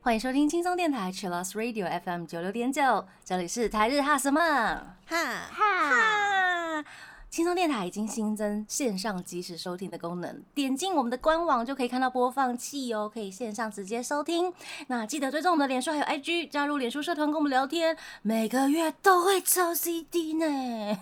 欢迎收听轻松电台 c h i l l o s Radio FM 九六点九，这里是台日哈什么哈，哈。轻松电台已经新增线上即时收听的功能，点进我们的官网就可以看到播放器哦，可以线上直接收听。那记得追踪我们的脸书还有 IG，加入脸书社团跟我们聊天，每个月都会抽 CD 呢。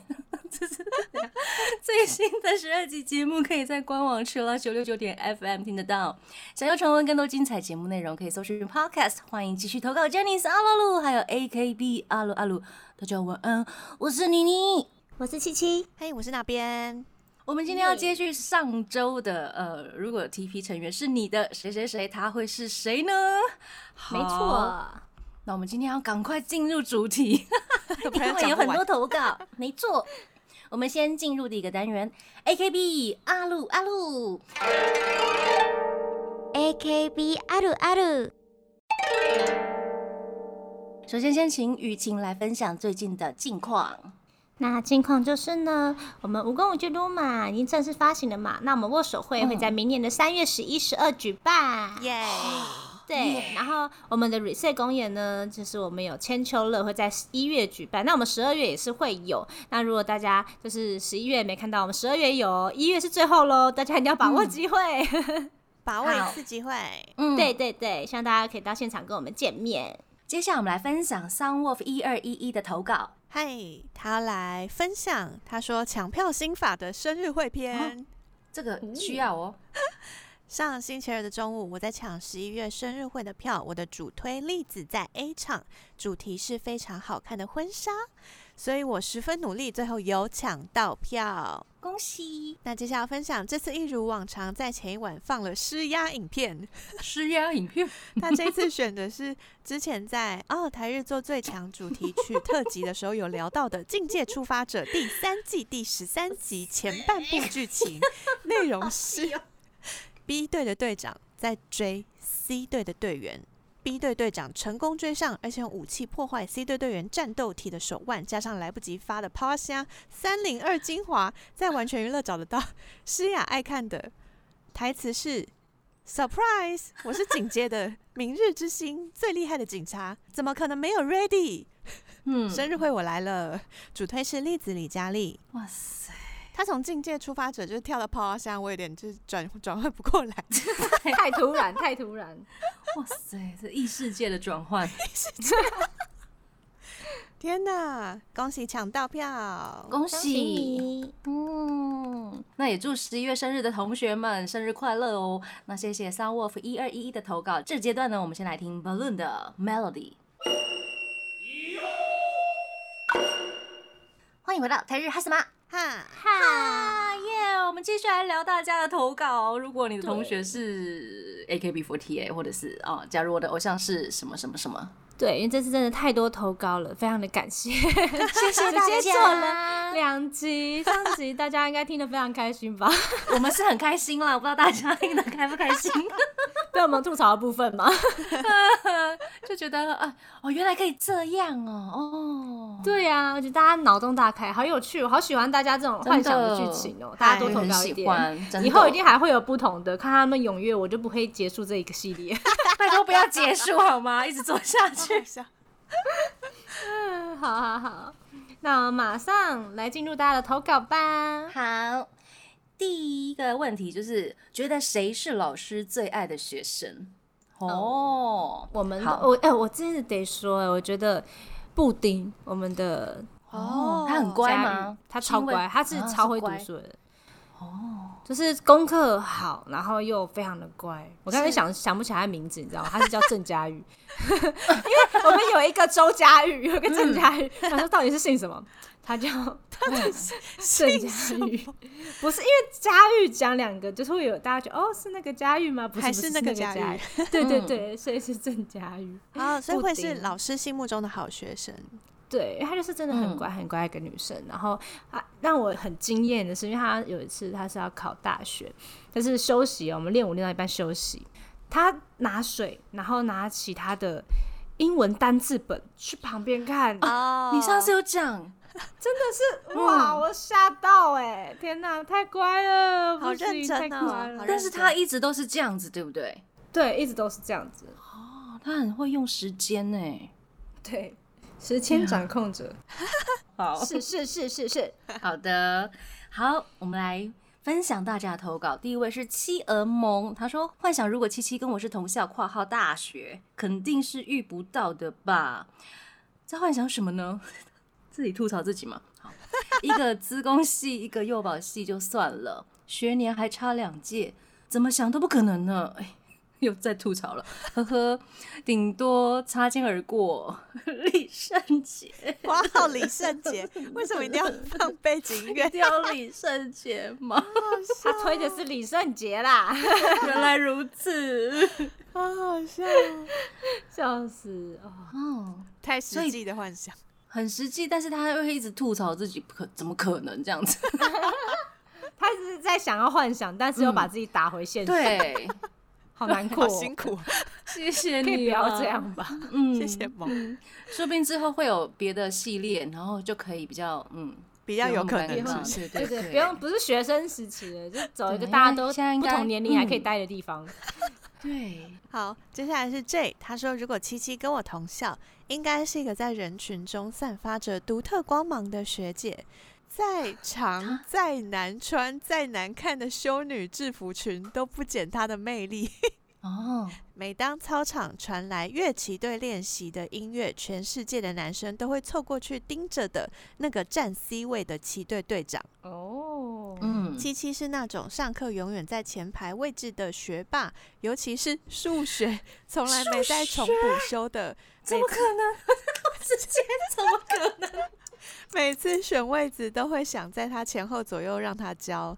这是 最新的十二集节目，可以在官网吃了九六九点 FM 听得到。想要重温更多精彩节目内容，可以搜寻 Podcast。欢迎继续投稿 j e n n y 阿鲁鲁，还有 AKB 阿鲁阿鲁。大家晚安，我是妮妮。我是七七，嘿，我是那边？我们今天要接续上周的，呃，如果 TP 成员是你的谁谁谁，他会是谁呢？没错，那我们今天要赶快进入主题，因为有很多投稿。没错，我们先进入第一个单元，AKB 阿鲁阿鲁，AKB 阿鲁阿鲁。首先，先请雨晴来分享最近的近况。那近况就是呢，我们《蜈蚣舞剧撸嘛已经正式发行了嘛，那我们握手会会在明年的三月十一、十二举办，耶！对，然后我们的 reset 公演呢，就是我们有千秋乐会在一月举办，那我们十二月也是会有。那如果大家就是十一月没看到，我们十二月有，一月是最后喽，大家一定要把握机会，把握一次机会。嗯，对对对，希望大家可以到现场跟我们见面。接下来我们来分享 Sun Wolf 一二一一的投稿。嗨，他来分享，他说抢票心法的生日会篇，这个需要哦。上星期二的中午，我在抢十一月生日会的票，我的主推例子在 A 场，主题是非常好看的婚纱。所以我十分努力，最后有抢到票，恭喜！那接下来分享，这次一如往常，在前一晚放了施压影片，施压影片。他这次选的是之前在哦台日做最强主题曲特辑的时候有聊到的《境界出发者》第三季第十三集前半部剧情，内容是 B 队的队长在追 C 队的队员。B 队队长成功追上，而且用武器破坏 C 队队员战斗体的手腕，加上来不及发的抛虾三零二精华，在完全娱乐找得到。诗雅爱看的台词是：Surprise！我是警界的明日之星，最厉害的警察，怎么可能没有 Ready？嗯，生日会我来了，主推是栗子李佳丽。哇塞！他从境界出发者就是跳到泡花香，我有点就是转 转换不过来，太突然，太突然！哇塞，这异世界的转换！天哪，恭喜抢到票，恭喜！嗯，那也祝十一月生日的同学们生日快乐哦。那谢谢 Sun Wolf 一二一一的投稿。这阶段呢，我们先来听 Balloon 的 Melody。欢迎回到台日哈什么？哈哈耶！我们继续来聊大家的投稿。如果你的同学是 AKB48，或者是哦，假如我的偶像是什么什么什么。对，因为这次真的太多投稿了，非常的感谢，谢谢大家。做了两集，上集大家应该听得非常开心吧？我们是很开心啦，不知道大家听得开不开心？被我们吐槽的部分吗？就觉得啊，哦，原来可以这样哦，哦，对呀，我觉得大家脑洞大开，好有趣，我好喜欢大家这种幻想的剧情哦，大家多投稿一点，以后一定还会有不同的，看他们踊跃，我就不会结束这一个系列，拜托不要结束好吗？一直做下去。嗯，好好好，那马上来进入大家的投稿吧。好，第一个问题就是，觉得谁是老师最爱的学生？哦，我们我哎，我真的得说，我觉得布丁，我们的哦，他很乖吗？他超乖，他是超会读书的。哦，就是功课好，然后又非常的乖。我刚才想想不起来他名字，你知道吗？他是叫郑佳玉，因为我们有一个周佳玉，有一个郑佳玉。他说到底是姓什么？他叫他是 郑佳玉，不是因为佳玉讲两个，就是会有大家觉得哦是那个佳玉吗？不是，是那个佳玉。对对对，所以是郑佳玉啊，所以会是老师心目中的好学生。对，她就是真的很乖很乖一个女生。然后啊，让我很惊艳的是，因为她有一次她是要考大学，但是休息我们练舞练到一半休息，她拿水，然后拿起她的英文单字本去旁边看。哦，你上次有讲，真真的是哇！我吓到哎！天哪，太乖了，好认真哦。但是他一直都是这样子，对不对？对，一直都是这样子。哦，他很会用时间呢。对，时间掌控者。好，是是是是是。好的，好，我们来分享大家的投稿。第一位是妻儿萌，他说：“幻想如果七七跟我是同校（括号大学），肯定是遇不到的吧？在幻想什么呢？自己吐槽自己嘛。好，一个资工系，一个幼保系就算了，学年还差两届，怎么想都不可能呢。”哎。又在吐槽了，呵呵，顶多擦肩而过。李圣杰，哇，好李圣杰，为什么一定要放背景音乐？要李圣杰吗？他推的是李圣杰啦。原来如此，好好笑，笑死哦！太实际的幻想，很实际，但是他又会一直吐槽自己，可怎么可能这样子？他是在想要幻想，但是又把自己打回现实。对。好难 过，辛苦，谢谢你，不要这样吧。嗯，谢谢萌。说不定之后会有别的系列，然后就可以比较嗯，比较有可能，对对对，不用不是学生时期了，就走一个大家都不同年龄还可以待的地方。对，好，接下来是 J，他说如果七七跟我同校，应该是一个在人群中散发着独特光芒的学姐。再长、再难穿、再难看的修女制服裙都不减她的魅力。哦，每当操场传来乐器队练习的音乐，全世界的男生都会凑过去盯着的那个站 C 位的旗队队长。哦，嗯，七七是那种上课永远在前排位置的学霸，尤其是数学从来没在重补修的。怎么可能？直接怎么可能？每次选位置都会想在他前后左右让他教。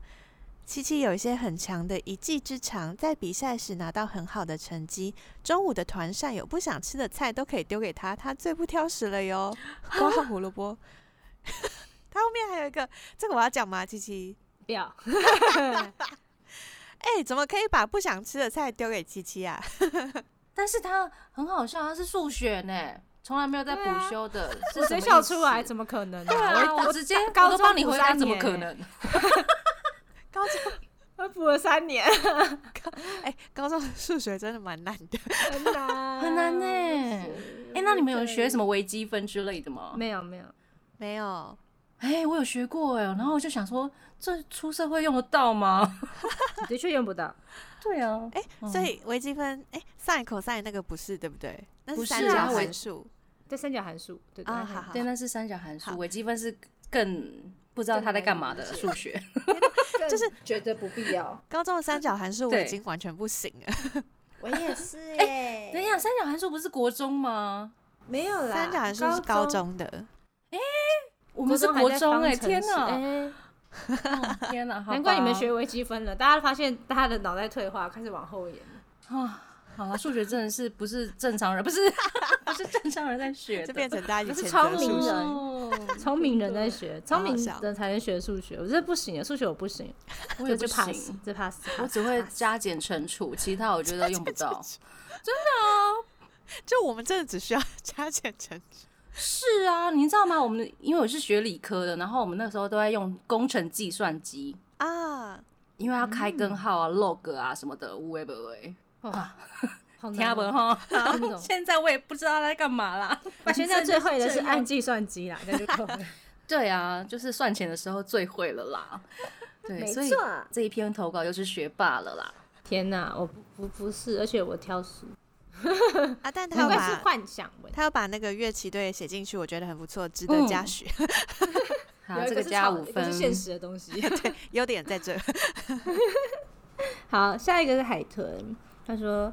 七七有一些很强的一技之长，在比赛时拿到很好的成绩。中午的团扇有不想吃的菜都可以丢给他，他最不挑食了哟。光放胡萝卜。他后面还有一个，这个我要讲吗？七七不要。哎，怎么可以把不想吃的菜丢给七七啊？但是他很好笑，他是数学呢。从来没有在补修的，是学校出来怎么可能？对啊，我直接 高中帮你回答，怎么可能？高中我补了三年，哎，高中数学真的蛮难的，很难很难呢。哎，那你们有学什么微积分之类的吗？没有没有没有。哎，我有学过哎，然后我就想说，这出社会用得到吗？的确用不到。对啊，哎，所以微积分，哎，sin、cos 那个不是对不对？那是三角函数。对三角函数，对啊，好好，对，那是三角函数，微积分是更不知道他在干嘛的数学，就是觉得不必要。高中的三角函数我已经完全不行了，我也是哎。等一下，三角函数不是国中吗？没有啦，三角函数是高中的。哎，我们是国中哎，天哪，天哪，难怪你们学微积分了，大家发现大家的脑袋退化，开始往后延啊。好了，数学真的是不是正常人，不是不是正常人在学，就变成大家是聪明人，聪明人在学，聪明人才能学数学。我这不行啊，数学我不行，我也不行，这怕死。我只会加减乘除，其他我觉得用不到。真的啊，就我们真的只需要 加减乘除。是啊，你知道吗？我们因为我是学理科的，然后我们那时候都在用工程计算机啊，因为要开根号啊、log 啊什么的，无为不为。啊，听不哈？现在我也不知道在干嘛啦。我现在最会的是按计算机啦，那就够了。对啊，就是算钱的时候最会了啦。对，所以这一篇投稿又是学霸了啦。天哪，我不不不是，而且我挑食。啊，但他把幻想，他要把那个乐器队写进去，我觉得很不错，值得嘉许。好，这个加五分，是现实的东西。对，优点在这。好，下一个是海豚。他说：“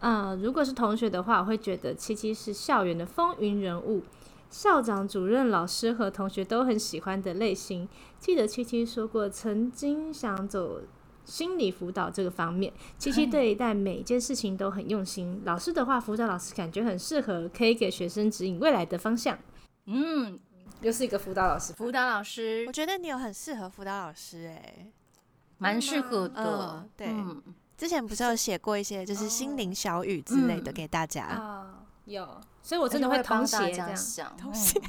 啊，如果是同学的话，我会觉得七七是校园的风云人物，校长、主任、老师和同学都很喜欢的类型。记得七七说过，曾经想走心理辅导这个方面。七七对待每一件事情都很用心。老师的话，辅导老师感觉很适合，可以给学生指引未来的方向。嗯，又是一个辅导老师，辅导老师，我觉得你有很适合辅导老师，哎，蛮适合的，对。”之前不是有写过一些就是心灵小语之类的给大家啊，有，所以我真的会同写这样，同写，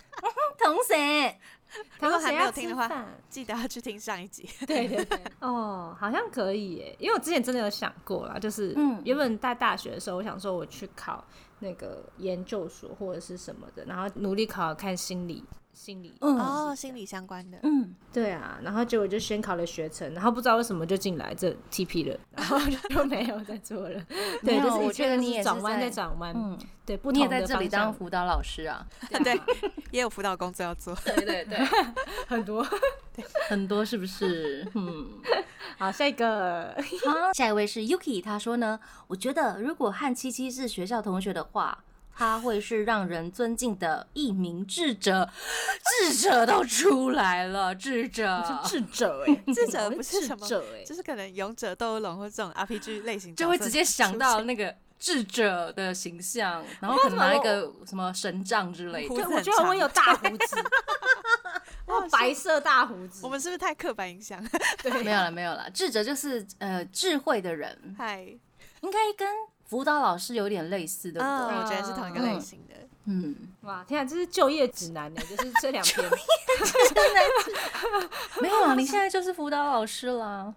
同写，如果还没有听的话，记得要去听上一集。对对对，哦，好像可以耶，因为我之前真的有想过啦，就是嗯，原本在大学的时候，我想说我去考那个研究所或者是什么的，然后努力考看心理。心理哦，心理相关的，嗯，对啊，然后结果就先考了学程，然后不知道为什么就进来这 TP 了，然后就 没有再做了。对，就是我觉得你也转弯在转弯，嗯，对，不你也在这里当辅导老师啊，对，也有辅导工作要做，对对对，很多，很多是不是？嗯，好，下一个，好，下一位是 Yuki，他说呢，我觉得如果和七七是学校同学的话。他会是让人尊敬的一名智者，智者都出来了，智者是智者哎，智者不是什么，就是可能勇者斗恶龙或这种 RPG 类型，就会直接想到那个智者的形象，然后可能拿一个什么神杖之类的。我觉得我有大胡子，白色大胡子，我们是不是太刻板印象？对，没有了，没有了。智者就是呃智慧的人，嗨，应该跟。辅导老师有点类似，对不对？我觉得是同一个类型的。嗯，哇，天啊，这是就业指南呢，就是这两篇。没有啊，你现在就是辅导老师了，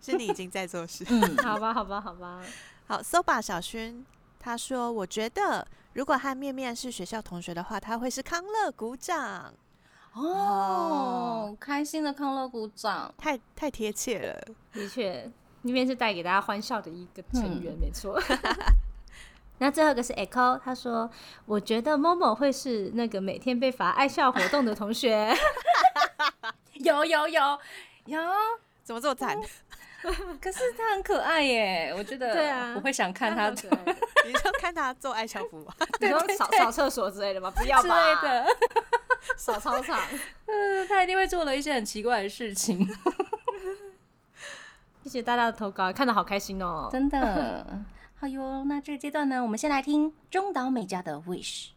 是你已经在做事。嗯，好吧，好吧，好吧。好，Soba 小薰他说：“我觉得如果和面面是学校同学的话，他会是康乐鼓掌。”哦，开心的康乐鼓掌，太太贴切了，的确。那边是带给大家欢笑的一个成员，没错。那最后一个是 Echo，他说：“我觉得 Momo 会是那个每天被罚爱笑活动的同学。”有有有有，怎么这么惨？可是他很可爱耶，我觉得。对啊，我会想看他，你就看他做爱校服吧，你说扫扫厕所之类的吗？不要吧。的，扫操场。嗯，他一定会做了一些很奇怪的事情。谢谢大家的投稿，看得好开心哦！真的，好哟。那这个阶段呢，我们先来听中岛美嘉的《Wish》。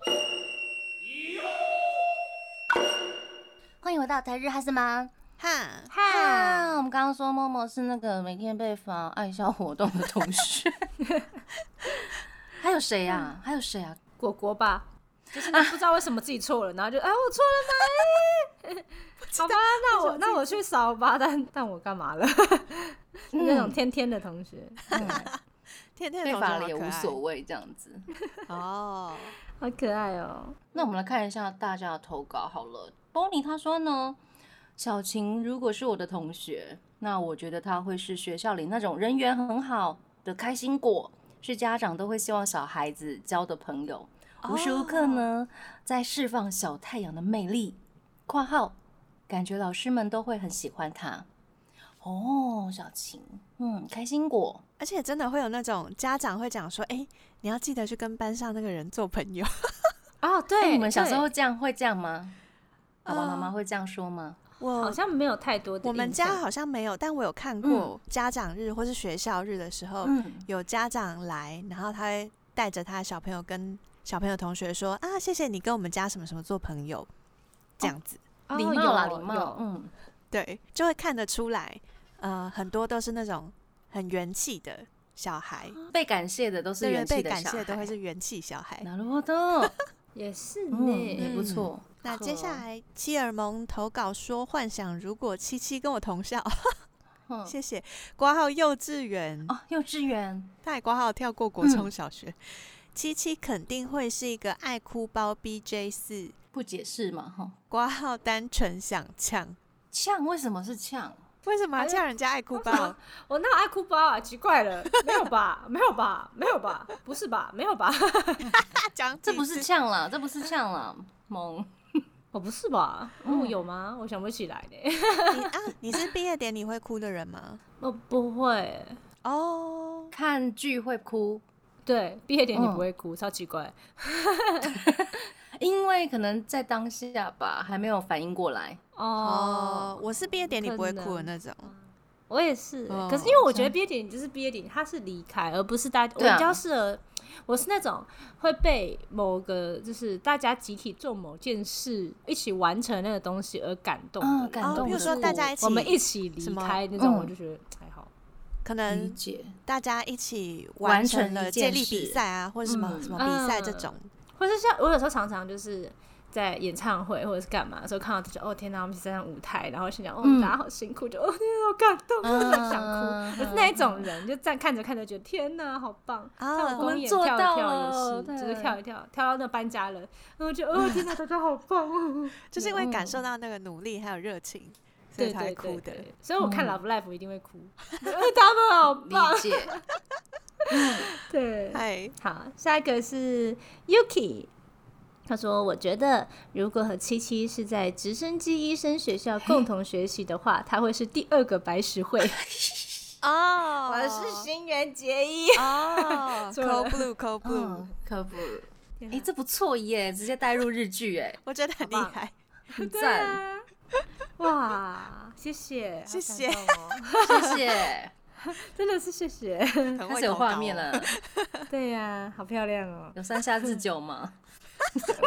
欢迎回到台日哈斯吗？哈哈。我们刚刚说默默是那个每天被罚爱笑活动的同学，还有谁呀？还有谁啊？果果吧，就是不知道为什么自己错了，然后就哎，我错了 哪？好吧，那我那我去扫吧，但但我干嘛了？那种天天的同学，天天被罚了也无所谓，这样子哦，好可爱哦。那我们来看一下大家的投稿好了。Bonnie 他说呢，小晴如果是我的同学，那我觉得他会是学校里那种人缘很好的开心果，是家长都会希望小孩子交的朋友，无时无刻呢在释放小太阳的魅力。括号，感觉老师们都会很喜欢他。哦，小晴，嗯，开心果，而且真的会有那种家长会讲说，哎，你要记得去跟班上那个人做朋友。哦，对，你们小时候这样会这样吗？爸爸妈妈会这样说吗？我好像没有太多的，我们家好像没有，但我有看过家长日或是学校日的时候，有家长来，然后他会带着他的小朋友跟小朋友同学说啊，谢谢你跟我们家什么什么做朋友，这样子，礼貌啦，礼貌，嗯，对，就会看得出来。呃，很多都是那种很元气的小孩，被感谢的都是元气的小孩，被感谢都会是元气小孩。なるほど，也是呢，也不错。那接下来，妻尔蒙投稿说，幻想如果七七跟我同校，谢谢。挂号幼稚园哦，幼稚园，他也挂号跳过国中小学。 七七肯定会是一个爱哭包 BJ 四，不解释嘛？哈，挂号单纯想呛呛，为什么是呛？为什么呛人家爱哭包？我哪有爱哭包啊？奇怪了，没有吧？没有吧？没有吧？不是吧？没有吧？讲这不是呛了，这不是呛了，萌，我不是吧？哦，有吗？我想不起来呢。你啊，你是毕业典礼会哭的人吗？我 不会哦，看剧会哭。对，毕业典礼不会哭，超奇怪。因为可能在当下吧，还没有反应过来。哦，我是毕业典礼不会哭的那种，我也是。可是因为我觉得毕业典礼就是毕业典礼，它是离开，而不是大家。我比较适合，我是那种会被某个就是大家集体做某件事一起完成那个东西而感动的。感动，比如说大家一起，我们一起离开那种，我就觉得还好。可能大家一起完成了接力比赛啊，或者什么什么比赛这种。或者像我有时候常常就是。在演唱会或者是干嘛的时候看到，就哦天哪，我们站上舞台，然后心想哦大家好辛苦，就哦天哪，好感动，很想哭。我是那一种人，就站看着看着觉得天哪，好棒啊！我们做到了，就是跳一跳，跳到那搬家了，然后就哦天哪，大家好棒哦，就是因为感受到那个努力还有热情，所以才哭的。所以我看 Love Life 一定会哭，他们好棒。理解。对，嗨，好，下一个是 Yuki。他说：“我觉得，如果和七七是在直升机医生学校共同学习的话，他会是第二个白石会。哦，我是新垣结衣。哦，Cold Blue，Cold Blue，Cold Blue。哎，这不错耶，直接带入日剧，哎，我觉得很厉害，很赞。哇，谢谢，谢谢，谢谢，真的是谢谢，开始有画面了。对呀，好漂亮哦。有三下自酒吗？”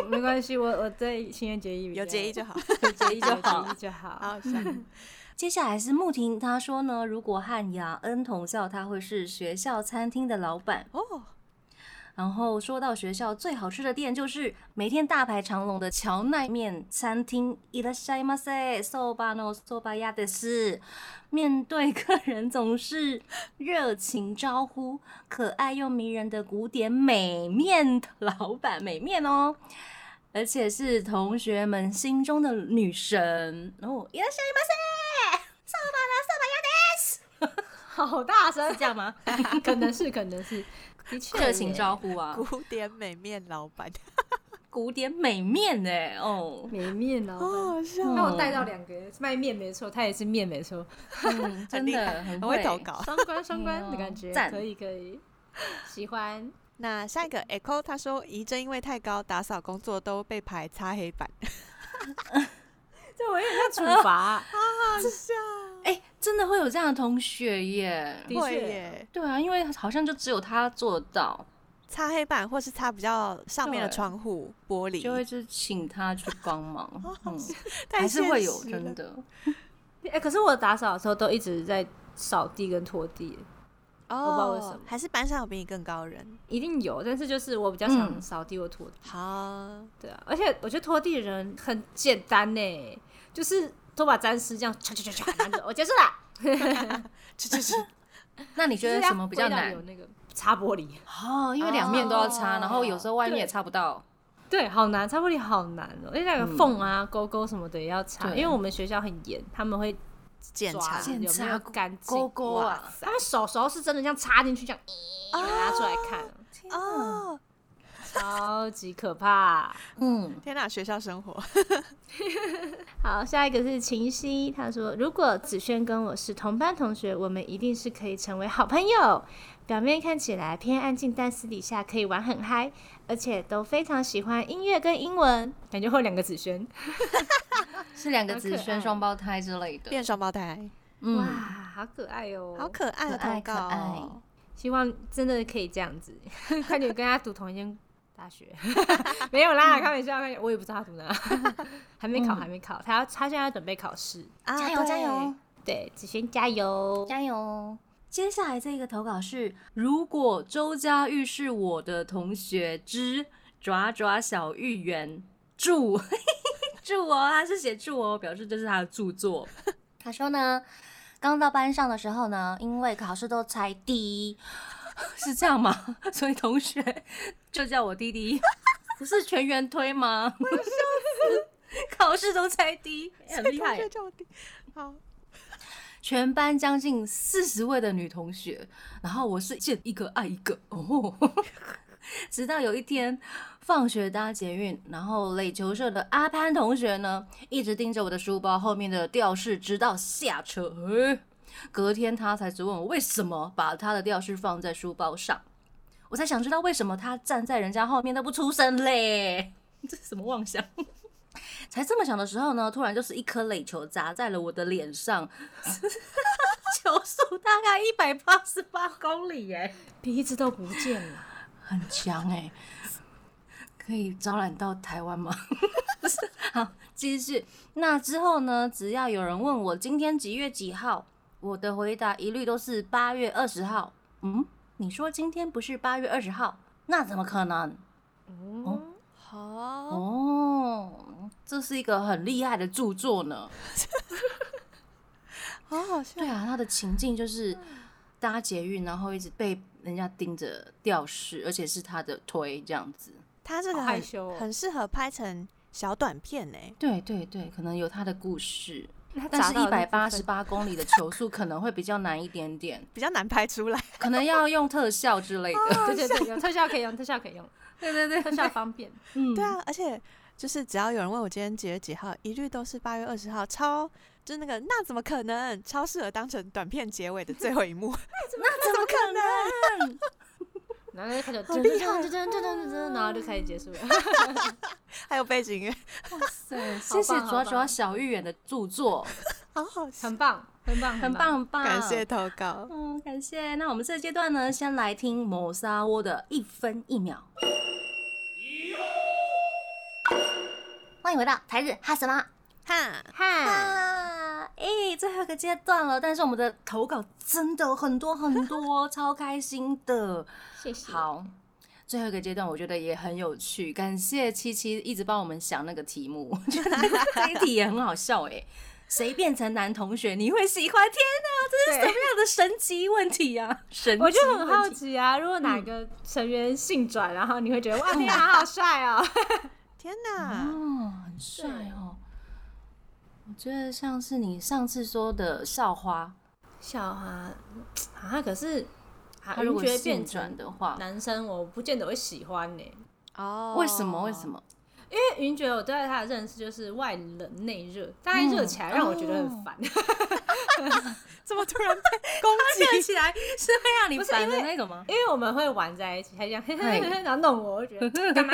没关系，我我在情人节一有结义就好，有结义就好，就好。好，接下来是穆婷，她说呢，如果和雅恩同校，他会是学校餐厅的老板哦。然后说到学校最好吃的店，就是每天大排长龙的荞麦面餐厅。いらっしゃいませ、そばのそば屋です。面对客人总是热情招呼，可爱又迷人的古典美面老板，美面哦，而且是同学们心中的女神哦。いらっしゃいませ、そばのそば屋です。好大声，这样吗？可能是，可能是。 热情招呼啊！古典美面老板，古典美面哎哦，美面哦，好好笑。那我带到两个卖面没错，他也是面没错，真 的很会投稿，双关双关的感觉，可以可以，喜欢。那下一个 Echo 他说，仪真因为太高，打扫工作都被排擦黑板。这我有点像处罚，好好笑。哎，真的会有这样的同学耶？会耶。对啊，因为好像就只有他做到擦黑板，或是擦比较上面的窗户玻璃，就会就请他去帮忙。嗯，还是会有真的。哎，可是我打扫的时候都一直在扫地跟拖地。哦，我不知道为什么。还是班上有比你更高的人？一定有，但是就是我比较想扫地或拖地。好，对啊，而且我觉得拖地的人很简单呢。就是拖把沾湿，这样唰唰唰唰，然后我结束了。这这是，那你觉得什么比较难？有那个擦玻璃哦，因为两面都要擦，然后有时候外面也擦不到。对，好难，擦玻璃好难哦，因为那个缝啊、勾勾什么的也要擦。因为我们学校很严，他们会检查检查干净沟沟啊。他们手手是真的这样插进去，这样拿出来看。哦。超级可怕，嗯，天哪，学校生活。好，下一个是秦夕，他说：“如果子轩跟我是同班同学，我们一定是可以成为好朋友。表面看起来偏安静，但私底下可以玩很嗨，而且都非常喜欢音乐跟英文。感觉会两个子轩，是两个子轩双胞胎之类的，变双胞胎。哇，好可爱哦，好可爱，可可爱。希望真的可以这样子，快点跟他读同一间。”大学。没有啦，开玩笑，我也不知道他读哪，还没考，还没考，他要他现在准备考试，加油加油，对子轩加油。加油。接下来这个投稿是：如果周佳玉是我的同学之爪爪小芋圆，祝。祝哦，他是写祝哦，表示这是他的著作。他说呢，刚到班上的时候呢，因为考试都猜第一。是这样吗？所以同学就叫我弟弟，不是全员推吗？考试都猜低，很厉害。好，全班将近四十位的女同学，然后我是见一个爱一个哦。直到有一天放学搭捷运，然后垒球社的阿潘同学呢，一直盯着我的书包后面的吊饰，直到下车。隔天他才质问我为什么把他的吊饰放在书包上，我才想知道为什么他站在人家后面都不出声嘞，这是什么妄想？才这么想的时候呢，突然就是一颗垒球砸在了我的脸上，球速大概一百八十八公里耶，鼻子都不见了，很强哎，可以招揽到台湾吗？不是，好继续。那之后呢，只要有人问我今天几月几号？我的回答一律都是八月二十号。嗯，你说今天不是八月二十号，那怎么可能？哦，好哦，哦，这是一个很厉害的著作呢。好好笑。对啊，他的情境就是搭捷运，然后一直被人家盯着吊饰，而且是他的推这样子。他这个很害羞哦很适合拍成小短片呢。对对对，可能有他的故事，那但是一百八十八公里的球速可能会比较难一点点，比较难拍出来。可能要用特效之类的。对对对，有特效可以用，特效可以用，对对对特效方便。嗯，对啊，而且就是只要有人问我今天几月几号，一律都是八月二十号，超就是那个那怎么可能？超适合当成短片结尾的最后一幕。那怎么可能？然后就开始好厉害噔噔噔噔噔噔，然后就开始结束了。还有背景音乐，哇塞，谢谢主要主要小玉远的著作，好好。很棒，很棒，很棒。很棒，感谢。投稿。嗯，感谢。那我们这个阶段呢，先来听谋杀窝的一分一秒。欢迎回到台日哈什么哈，哈，啊？哎、最后一个阶段了，但是我们的投稿真的很多很多，超开心的。谢谢。好，最后一个阶段我觉得也很有趣，感谢七七一直帮我们想那个题目，我觉得这一题也很好笑哎。谁变成男同学你会喜欢？天哪，这是什么样的神奇问题啊！神奇我就很好奇啊，如果哪个成员性转，然后你会觉得哇，天哪，好帅哦。天哪！哦，很帅哦。我觉得像是你上次说的校花，校花，啊，可是啊他如果变转的话，男生，我不见得会喜欢呢。哦，为什么？为什？么？因为云爵，我对他的认识就是外冷内热，大概热起来让我觉得很烦。怎么突然被攻击？看起来是会让你烦的那种吗？因为我们会玩在一起，他这样，嘿然后弄我，我就觉得 干嘛？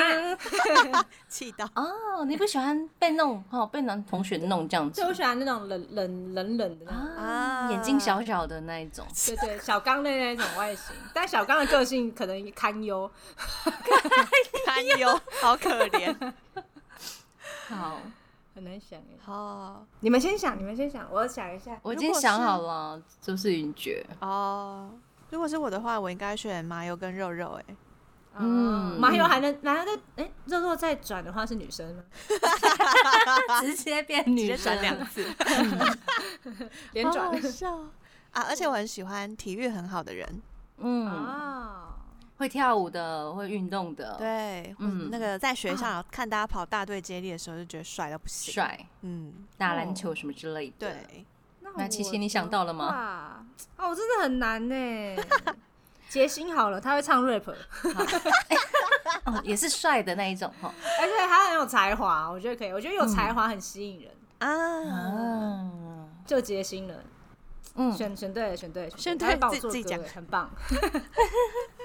气到。哦，你不喜欢被弄，哦，被男同学弄这样子就我喜欢那种冷冷冷冷的那种。啊，眼睛小小的那一种。对对，小刚的那种外形，但小刚的个性可能堪忧。堪忧，好可怜。好，很难想哎。好你们先想，你们先想，我想一下。我已经想好了，就是云爵。哦，如果是我的话，我应该选麻油跟肉肉。哎，嗯嗯，麻油还能麻油再哎，肉肉再转的话是女生吗？直接变女生转两次，连转好好笑啊！而且我很喜欢体育很好的人，嗯，啊，会跳舞的，会运动的，，对，嗯嗯，那个在学校看大家跑大队接力的时候，就觉得帅到不行。帅，嗯，打篮球什么之类的。，对，那琪琪你想到了吗吗？啊，我真的很难呢。杰星好了，他会唱 rap，哦，也是帅的那一种哈。而且他很有才华，我觉得可以。我觉得有才华很吸引人，啊，啊，就杰星了。嗯，选选对了，选对了，选对他会帮我自自己讲做歌欸，很棒。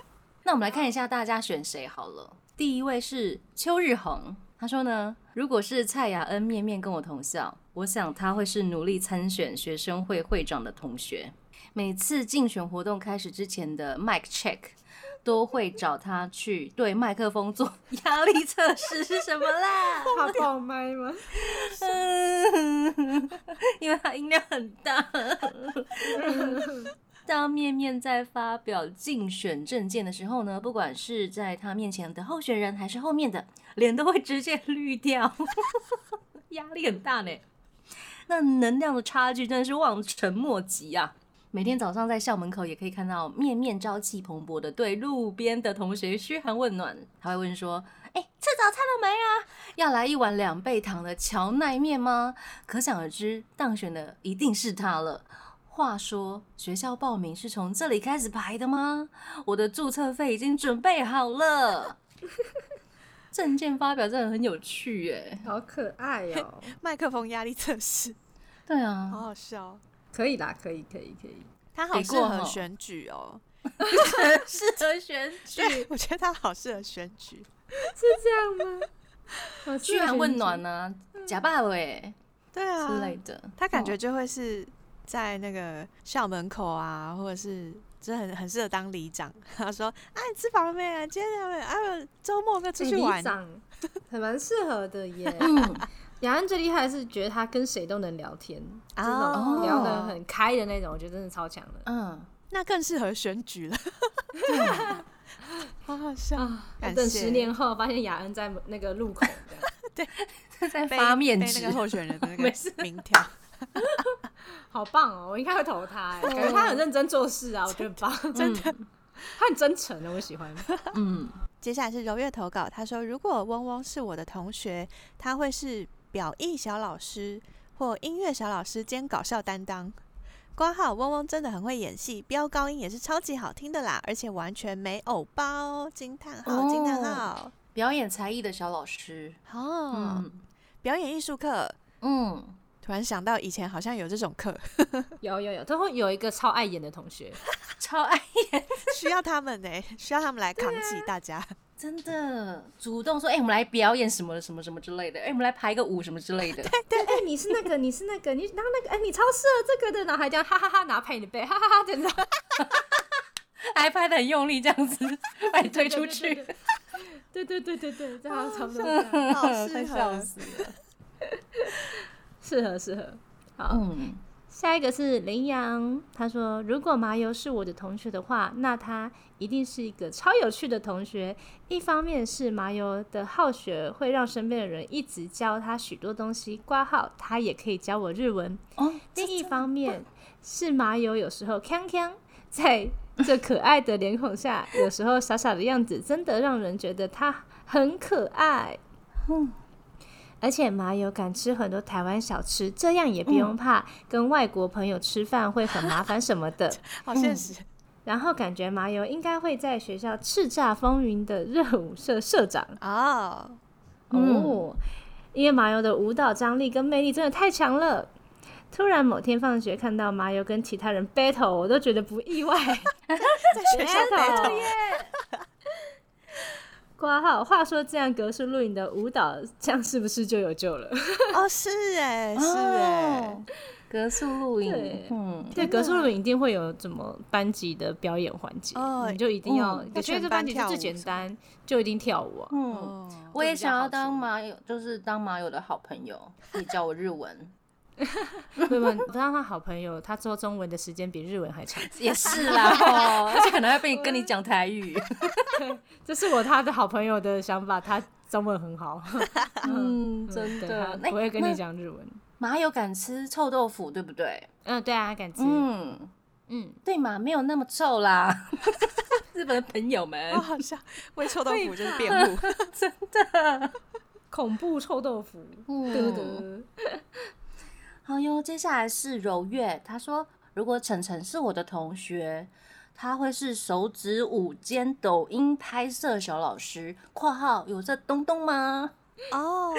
那我们来看一下大家选谁好了。第一位是邱日恒，他说呢，如果是蔡雅恩面面跟我同校，我想他会是努力参选学生会会长的同学。每次竞选活动开始之前的 mic check，都会找他去对麦克风做压力测试，是什么啦？怕爆麦吗？嗯，因为他音量很大。当面面在发表竞选政见的时候呢，不管是在他面前的候选人，还是后面的，脸都会直接 绿掉，压力很大呢。那能量的差距真的是望尘莫及啊！每天早上在校门口也可以看到面面朝气蓬勃的对路边的同学嘘寒问暖，他会问说：“哎、吃早餐了没啊？要来一碗两倍糖的荞麦面吗？”可想而知，当选的一定是他了。话说，学校报名是从这里开始排的吗？我的注册费已经准备好了。证件发表真的很有趣耶。好可爱哦！麦克风压力测试，对啊好，好笑。可以啦，可以，可以，可以。他好适合选举哦，适合选举，我觉得他好适合选举。是这样吗？好嘘寒问暖呢、假爸喂对啊，之类的。他感觉哦就会是在那个校门口啊，或者是真的很很适合当里长。他说：“啊，你吃饱了没啊？今天有没有？啊，周末有没有出去玩里？”长很蛮适合的耶。嗯，雅安最厉害的是觉得他跟谁都能聊天，这哦种聊得很开的那种，我觉得真的超强的。嗯，那更适合选举了。好好笑，啊，等十年后发现雅恩在那个路口 对，在发面那个候选人的那个名条。好棒哦！我应该会投他，感觉他很认真做事啊，我觉得棒，真的，他很真诚的，我喜欢。嗯，接下来是柔月投稿，他说：“如果嗡嗡是我的同学，他会是表艺小老师或音乐小老师兼搞笑担当。”挂号嗡嗡真的很会演戏，飙高音也是超级好听的啦，而且完全没偶包，惊叹号惊叹号！表演才艺的小老师哦，表演艺术课，嗯。突然想到，以前好像有这种课，有有有，都会有一个超爱演的同学，超爱演，需要他们呢，需要他们来扛起大家，真的主动说，哎，我们来表演什么什么什么之类的，哎，我们来排个舞什么之类的，对对，哎，你是那个，你是那个，你然后那个，哎，你超适合这个的，然后还这样哈哈哈，拿拍你的背，哈哈哈，真的，还拍的很用力，这样子把你推出去，对对对对对，这样差不多，好适合。适合适合，好，下一个是林阳，他说如果麻油是我的同学的话，那他一定是一个超有趣的同学。一方面是麻油的好学，会让身边的人一直教他许多东西，挂号他也可以教我日文。哦，另一方面是麻油有时候锵锵，在这可爱的脸孔下，有时候傻傻的样子，真的让人觉得他很可爱。嗯。而且麻油敢吃很多台湾小吃，这样也不用怕跟外国朋友吃饭会很麻烦什么的。好现实。然后感觉麻油应该会在学校叱咤风云的热舞社社长哦哦，因为麻油的舞蹈张力跟魅力真的太强了。突然某天放学看到麻油跟其他人 battle，我都觉得不意外。在学校 battle。挂号，话说这样格式录影的舞蹈，这样是不是就有救了？哦，是哎，是哎，格式录影，嗯，对，格式录影一定会有怎么班级的表演环节，哦，你就一定要，我觉得这班级最简单，就一定跳舞。嗯，我也想要当马友，就是当马友的好朋友，可以教我日文。不不，不让他好朋友，他说中文的时间比日文还长。也是啦，哦，而且可能会被跟你讲台语。这是我他的好朋友的想法，他中文很好。嗯，真的，不会跟你讲日文。马友敢吃臭豆腐，对不对？嗯，对啊，敢吃。嗯嗯，对嘛，没有那么臭啦。日本的朋友们，好像为臭豆腐就是辩护，真的恐怖臭豆腐。得得。好哟，接下来是柔月，他说如果晨晨是我的同学，他会是手指舞兼抖音拍摄小老师（括号有这东东吗？）哦，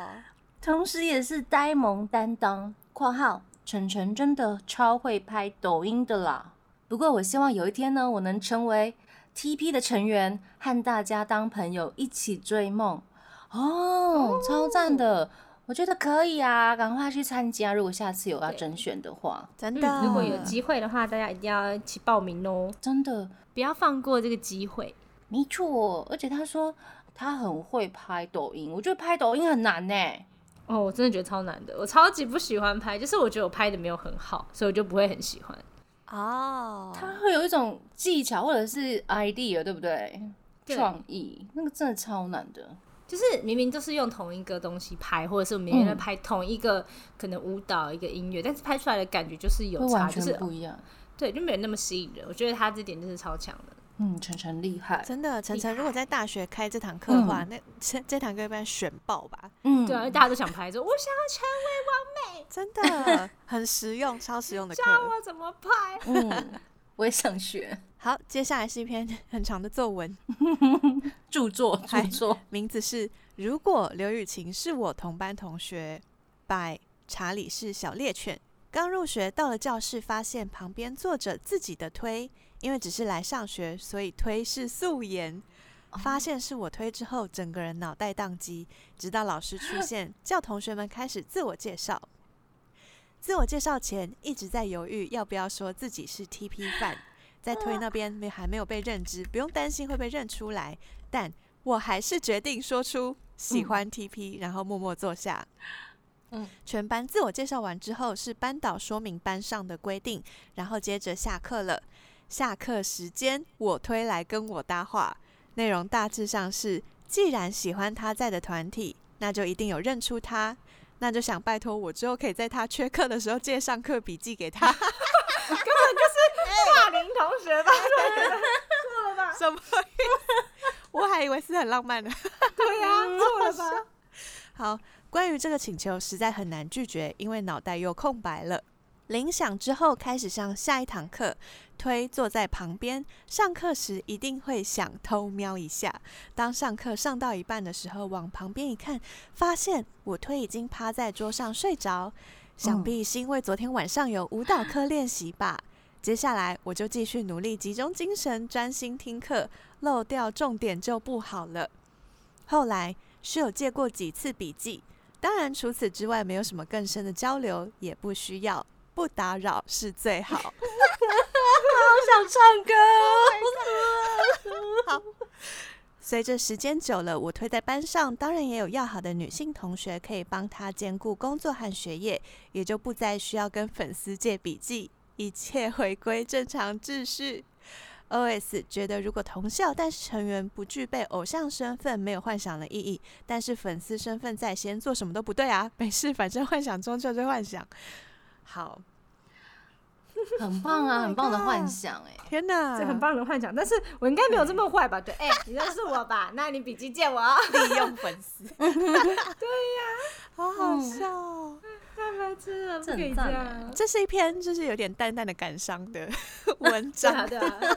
同时也是呆萌担当（括号晨晨真的超会拍抖音的啦）。不过我希望有一天呢，我能成为 TP 的成员，和大家当朋友，一起追梦。哦，超赞的！我觉得可以啊，赶快去参加。如果下次有要甄选的话，真的，如果有机会的话，大家一定要一起报名哦！真的，不要放过这个机会。没错，而且他说他很会拍抖音，我觉得拍抖音很难呢。哦，我真的觉得超难的，我超级不喜欢拍，就是我觉得我拍的没有很好，所以我就不会很喜欢。哦，他会有一种技巧或者是 idea，对不对？创意，那个真的超难的。就是明明都是用同一个东西拍，或者是明明在拍同一个可能舞蹈一个音乐，但是拍出来的感觉就是有差，就是不一样。对，就没有那么吸引人。我觉得他这点就是超强的。嗯，晨晨厉害，真的。晨晨如果在大学开这堂课的话，那这这堂课一般选爆吧。嗯，对啊，大家都想拍，说我想要成为完美，真的很实用，超实用的课。教我怎么拍？嗯，我也想学。好，接下来是一篇 很长的作文，著作，著作，名字是《如果刘雨晴是我同班同学》，by 查理是小猎犬。刚入学到了教室，发现旁边坐着自己的推，因为只是来上学，所以推是素颜。发现是我推之后，整个人脑袋宕机，直到老师出现，叫同学们开始自我介绍。自我介绍前，一直在犹豫要不要说自己是 TP 范。在推那边没还没有被认知，不用担心会被认出来，但我还是决定说出喜欢 TP，然后默默坐下。嗯，全班自我介绍完之后，是班导说明班上的规定，然后接着下课了。下课时间，我推来跟我搭话，内容大致上是：既然喜欢他在的团体，那就一定有认出他，那就想拜托我之后可以在他缺课的时候借上课笔记给他。根本就是霸凌同学吧？错了吧？什么？我还以为是很浪漫的。对呀，错了吧？好，关于这个请求实在很难拒绝，因为脑袋又空白了。铃响之后，开始上下一堂课。推坐在旁边，上课时一定会想偷瞄一下。当上课上到一半的时候，往旁边一看，发现我推已经趴在桌上睡着。想必是因为昨天晚上有舞蹈课练习吧。接下来我就继续努力集中精神，专心听课，漏掉重点就不好了。后来是有借过几次笔记，当然除此之外没有什么更深的交流，也不需要。不打扰是最好。好想唱歌。好。随着时间久了，我推在班上，当然也有要好的女性同学可以帮他兼顾工作和学业，也就不再需要跟粉丝借笔记，一切回归正常秩序。O.S. 觉得如果同校但是成员不具备偶像身份，没有幻想的意义，但是粉丝身份在先，做什么都不对啊。没事，反正幻想终究是幻想。好，很棒啊，很棒的幻想哎！天哪，这很棒的幻想，但是我应该没有这么坏吧？对，哎，你认识我吧？那你笔记借我，利用粉丝。对呀，好好笑，太白痴了，不可以这样。这是一篇就是有点淡淡的感伤的文章，对啊，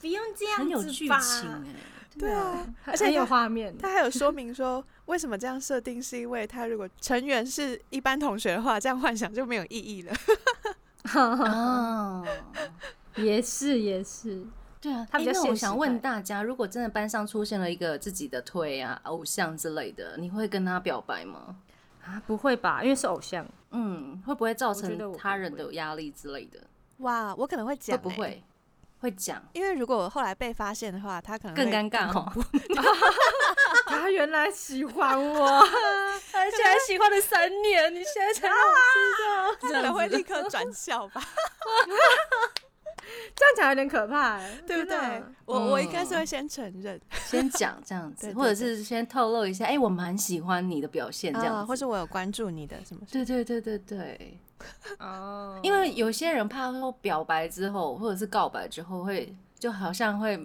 不用这样，很有剧情哎。对啊，而且有画面。他还有说明说，为什么这样设定，是因为他如果成员是一般同学的话，这样幻想就没有意义了。哦，也是也是，对啊。因为我想问大家，如果真的班上出现了一个自己的推啊偶像之类的，你会跟他表白吗？啊，不会吧，因为是偶像。嗯，会不会造成他人的压力之类的？哇，我可能会讲，不会。会讲，因为如果我后来被发现的话，他可能更尴尬。他原来喜欢我，而且还喜欢了三年，你现在才让我 知道，可能会立刻转校吧。这样讲有点可怕，对不对？我我应该是会先承认，先讲这样子，或者是先透露一下，哎，我蛮喜欢你的表现，这样，或者我有关注你的什么？对对对对对。哦，因为有些人怕说表白之后，或者是告白之后，会就好像会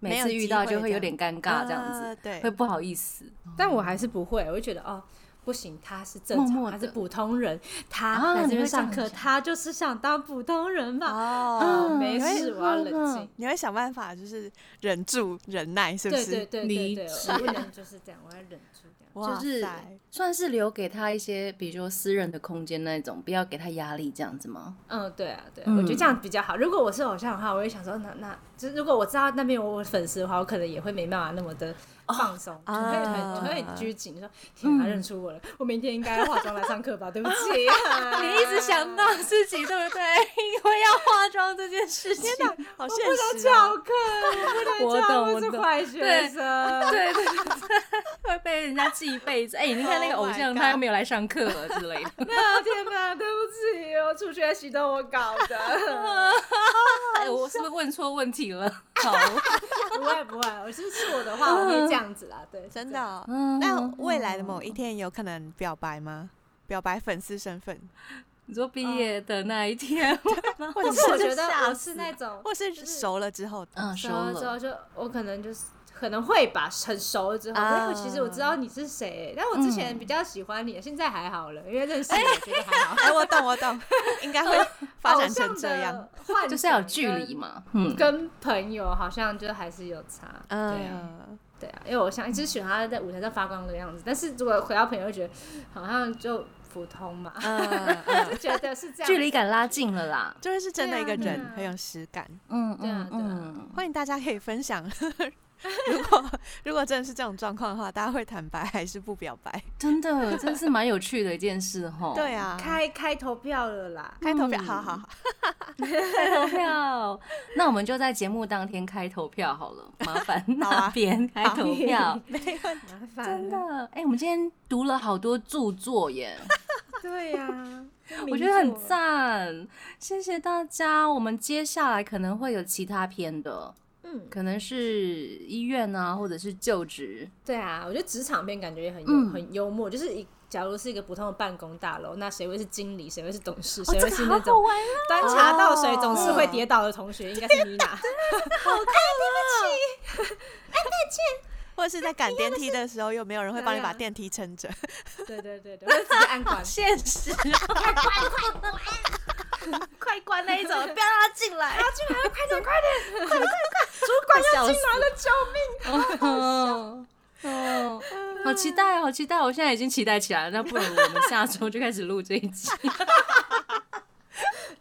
每次遇到就会有点尴尬这样子，对，会不好意思。但我还是不会，我就觉得哦。不行，他是正常，他是普通人，他来这边上课，他就是想当普通人嘛。哦，没事，我要冷静。你会想办法，就是忍住、忍耐，是不是？对对对对对，不能就是这样，我要忍住。就是算是留给他一些，比如说私人的空间那种，不要给他压力，这样子吗？嗯，对啊，对，我觉得这样比较好。如果我是偶像的话，我会想说，那那，就如果我知道那边有我粉丝的话，我可能也会没办法那么的。放松，就会很就会拘谨，说天，他认出我了，我明天应该化妆来上课吧？对不起，你一直想到自己，对不对？因为要化妆这件事情，好现实。翘课，我不能翘，我是坏学生，对对，会被人家记一辈子。哎，你看那个偶像，他又没有来上课之类的。那天哪，对不起，我出学习都我搞的。哎，我是不是问错问题了？好，不会不会，我是是我的话，我会这样子啦。对，真的。那未来的某一天有可能表白吗？表白粉丝身份？你说毕业的那一天，或者是我觉得我是那种，或是熟了之后，嗯，熟了之后就我可能就是。可能会吧，很熟了之后，因为其实我知道你是谁，但我之前比较喜欢你，现在还好了，因为认识你觉得还好。哎，我懂，我懂，应该会发展成这样，就是要有距离嘛。嗯，跟朋友好像就还是有差。对啊，对啊，因为我想一直喜欢他在舞台上发光的样子，但是如果回到朋友，觉得好像就普通嘛。就觉得是这样，距离感拉近了啦，就会是真的一个人，很有实感。嗯对啊，对啊，欢迎大家可以分享。如果如果真的是这种状况的话，大家会坦白还是不表白？真的，真是蛮有趣的一件事哈。对啊，开开投票了啦，开投票，好好好，开投票。那我们就在节目当天开投票好了，麻烦那边开投票，没有麻烦。真的，哎，我们今天读了好多著作耶。对呀，我觉得很赞，谢谢大家。我们接下来可能会有其他篇的。嗯，可能是医院啊，或者是就职。对啊，我觉得职场片感觉也很幽很幽默，就是一假如是一个普通的办公大楼，那谁会是经理，谁会是董事，谁会是那种端茶倒水总是会跌倒的同学，应该是妮娜。好，对不起，哎，对不起。或者是在赶电梯的时候，又没有人会帮你把电梯撑着。对对对对，直接按管。现实，快快快关，快关那一种，不要让他进来。他进来了，快点快点，快快快！主管要进来了，救命！哦，好期待，好期待！我现在已经期待起来了。那不如我们下周就开始录这一集。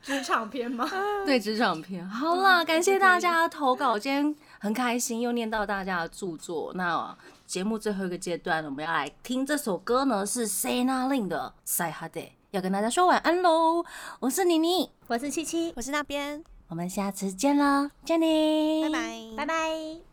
职场片吗？对，职场片。好了，感谢大家投稿，今天很开心又念到大家的著作。那节目最后一个阶段，我们要来听这首歌呢，是 Sena Lin 的《Say Hi Day》，要跟大家说晚安喽。我是妮妮，我是七七，我是那边，我们下次见了，见你，拜拜，拜拜。